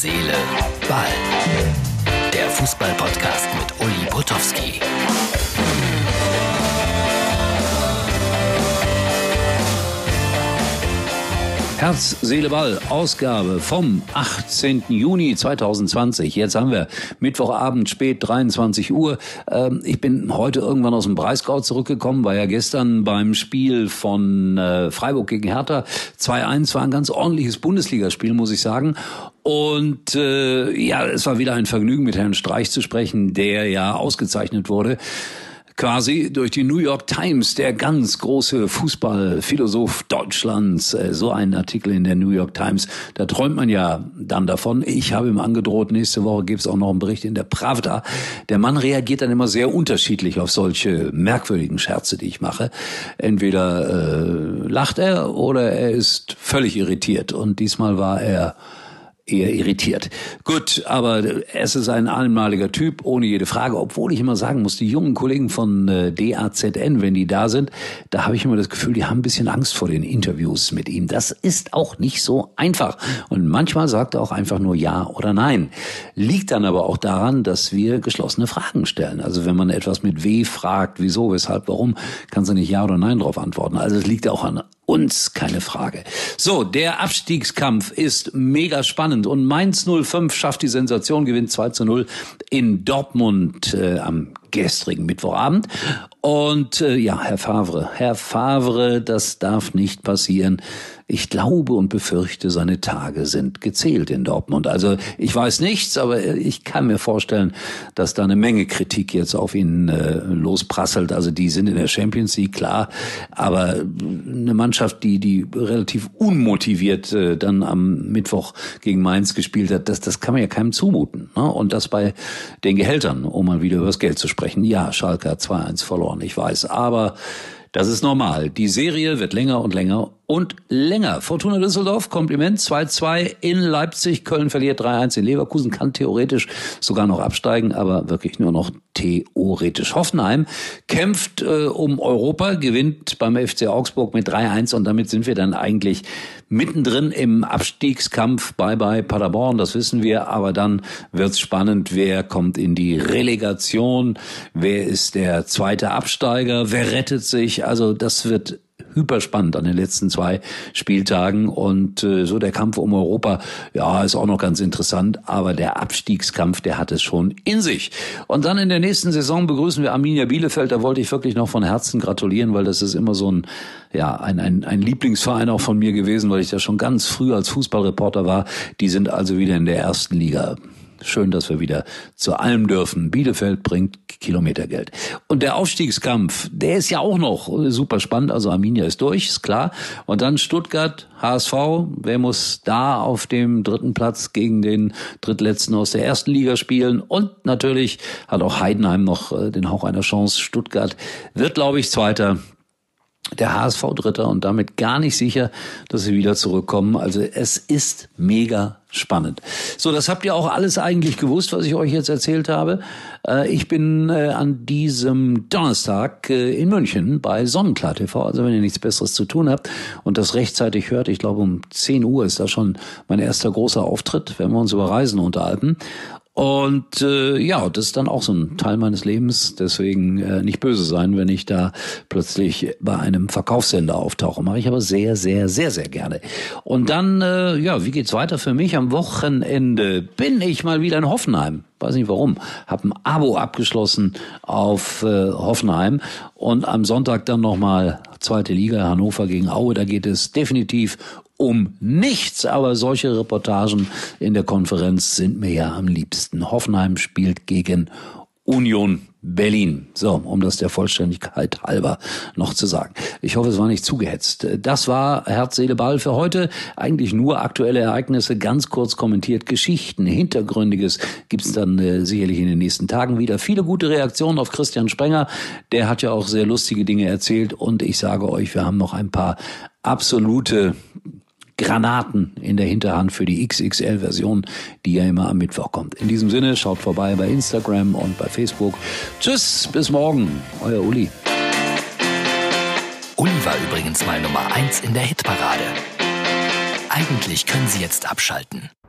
Seele, Ball. Der Fußball-Podcast mit Uli Potowski. Herz, Seele, Ball, Ausgabe vom 18. Juni 2020. Jetzt haben wir Mittwochabend, spät 23 Uhr. Ähm, ich bin heute irgendwann aus dem Breisgau zurückgekommen, war ja gestern beim Spiel von äh, Freiburg gegen Hertha. 2-1 war ein ganz ordentliches Bundesligaspiel, muss ich sagen. Und äh, ja, es war wieder ein Vergnügen, mit Herrn Streich zu sprechen, der ja ausgezeichnet wurde quasi durch die New York Times, der ganz große Fußballphilosoph Deutschlands, äh, so ein Artikel in der New York Times, da träumt man ja dann davon. Ich habe ihm angedroht, nächste Woche gibt es auch noch einen Bericht in der Pravda. Der Mann reagiert dann immer sehr unterschiedlich auf solche merkwürdigen Scherze, die ich mache. Entweder äh, lacht er oder er ist völlig irritiert. Und diesmal war er eher irritiert. Gut, aber es ist ein einmaliger Typ, ohne jede Frage, obwohl ich immer sagen muss, die jungen Kollegen von äh, DAZN, wenn die da sind, da habe ich immer das Gefühl, die haben ein bisschen Angst vor den Interviews mit ihm. Das ist auch nicht so einfach. Und manchmal sagt er auch einfach nur Ja oder Nein. Liegt dann aber auch daran, dass wir geschlossene Fragen stellen. Also wenn man etwas mit W fragt, wieso, weshalb, warum, kannst du nicht Ja oder Nein darauf antworten. Also es liegt auch an uns, keine Frage. So, der Abstiegskampf ist mega spannend und Mainz 05 schafft die Sensation, gewinnt 2 zu 0 in Dortmund äh, am gestrigen Mittwochabend. Und äh, ja, Herr Favre, Herr Favre, das darf nicht passieren. Ich glaube und befürchte, seine Tage sind gezählt in Dortmund. Also ich weiß nichts, aber ich kann mir vorstellen, dass da eine Menge Kritik jetzt auf ihn äh, losprasselt. Also die sind in der Champions League, klar, aber eine Mannschaft, die die relativ unmotiviert äh, dann am Mittwoch gegen Mainz gespielt hat, das, das kann man ja keinem zumuten. Ne? Und das bei den Gehältern, um mal wieder über das Geld zu sprechen. Ja, Schalke hat 2-1 verloren, ich weiß, aber das ist normal. Die Serie wird länger und länger und länger. Fortuna Düsseldorf, Kompliment, 2-2 in Leipzig. Köln verliert 3-1 in Leverkusen, kann theoretisch sogar noch absteigen, aber wirklich nur noch theoretisch. Hoffenheim kämpft äh, um Europa, gewinnt beim FC Augsburg mit 3-1 und damit sind wir dann eigentlich mittendrin im Abstiegskampf. Bye bye Paderborn, das wissen wir, aber dann wird's spannend, wer kommt in die Relegation, wer ist der zweite Absteiger, wer rettet sich. Also das wird hyper spannend an den letzten zwei Spieltagen und äh, so der Kampf um Europa, ja, ist auch noch ganz interessant, aber der Abstiegskampf, der hat es schon in sich. Und dann in der nächsten Saison begrüßen wir Arminia Bielefeld, da wollte ich wirklich noch von Herzen gratulieren, weil das ist immer so ein ja, ein, ein, ein Lieblingsverein auch von mir gewesen, weil ich da schon ganz früh als Fußballreporter war. Die sind also wieder in der ersten Liga. Schön, dass wir wieder zu allem dürfen. Bielefeld bringt Kilometergeld. Und der Aufstiegskampf, der ist ja auch noch super spannend. Also Arminia ist durch, ist klar. Und dann Stuttgart, HSV. Wer muss da auf dem dritten Platz gegen den drittletzten aus der ersten Liga spielen? Und natürlich hat auch Heidenheim noch äh, den Hauch einer Chance. Stuttgart wird, glaube ich, Zweiter der HSV Dritter und damit gar nicht sicher, dass sie wieder zurückkommen. Also es ist mega spannend. So, das habt ihr auch alles eigentlich gewusst, was ich euch jetzt erzählt habe. Äh, ich bin äh, an diesem Donnerstag äh, in München bei Sonnenklar TV. Also wenn ihr nichts Besseres zu tun habt und das rechtzeitig hört, ich glaube um 10 Uhr ist da schon mein erster großer Auftritt, wenn wir uns über Reisen unterhalten. Und äh, ja, das ist dann auch so ein Teil meines Lebens. Deswegen äh, nicht böse sein, wenn ich da plötzlich bei einem Verkaufssender auftauche. Mache ich aber sehr, sehr, sehr, sehr gerne. Und dann, äh, ja, wie geht's weiter für mich? Am Wochenende bin ich mal wieder in Hoffenheim. Weiß nicht warum. Hab ein Abo abgeschlossen auf äh, Hoffenheim und am Sonntag dann nochmal zweite Liga Hannover gegen Aue. Da geht es definitiv um nichts, aber solche Reportagen in der Konferenz sind mir ja am liebsten. Hoffenheim spielt gegen Union Berlin. So, um das der Vollständigkeit halber noch zu sagen. Ich hoffe, es war nicht zugehetzt. Das war Herz, Seele, Ball für heute. Eigentlich nur aktuelle Ereignisse, ganz kurz kommentiert. Geschichten, Hintergründiges gibt's dann äh, sicherlich in den nächsten Tagen wieder. Viele gute Reaktionen auf Christian Sprenger. Der hat ja auch sehr lustige Dinge erzählt. Und ich sage euch, wir haben noch ein paar absolute Granaten in der Hinterhand für die XXL-Version, die ja immer am Mittwoch kommt. In diesem Sinne, schaut vorbei bei Instagram und bei Facebook. Tschüss, bis morgen, euer Uli. Uli war übrigens mal Nummer eins in der Hitparade. Eigentlich können Sie jetzt abschalten.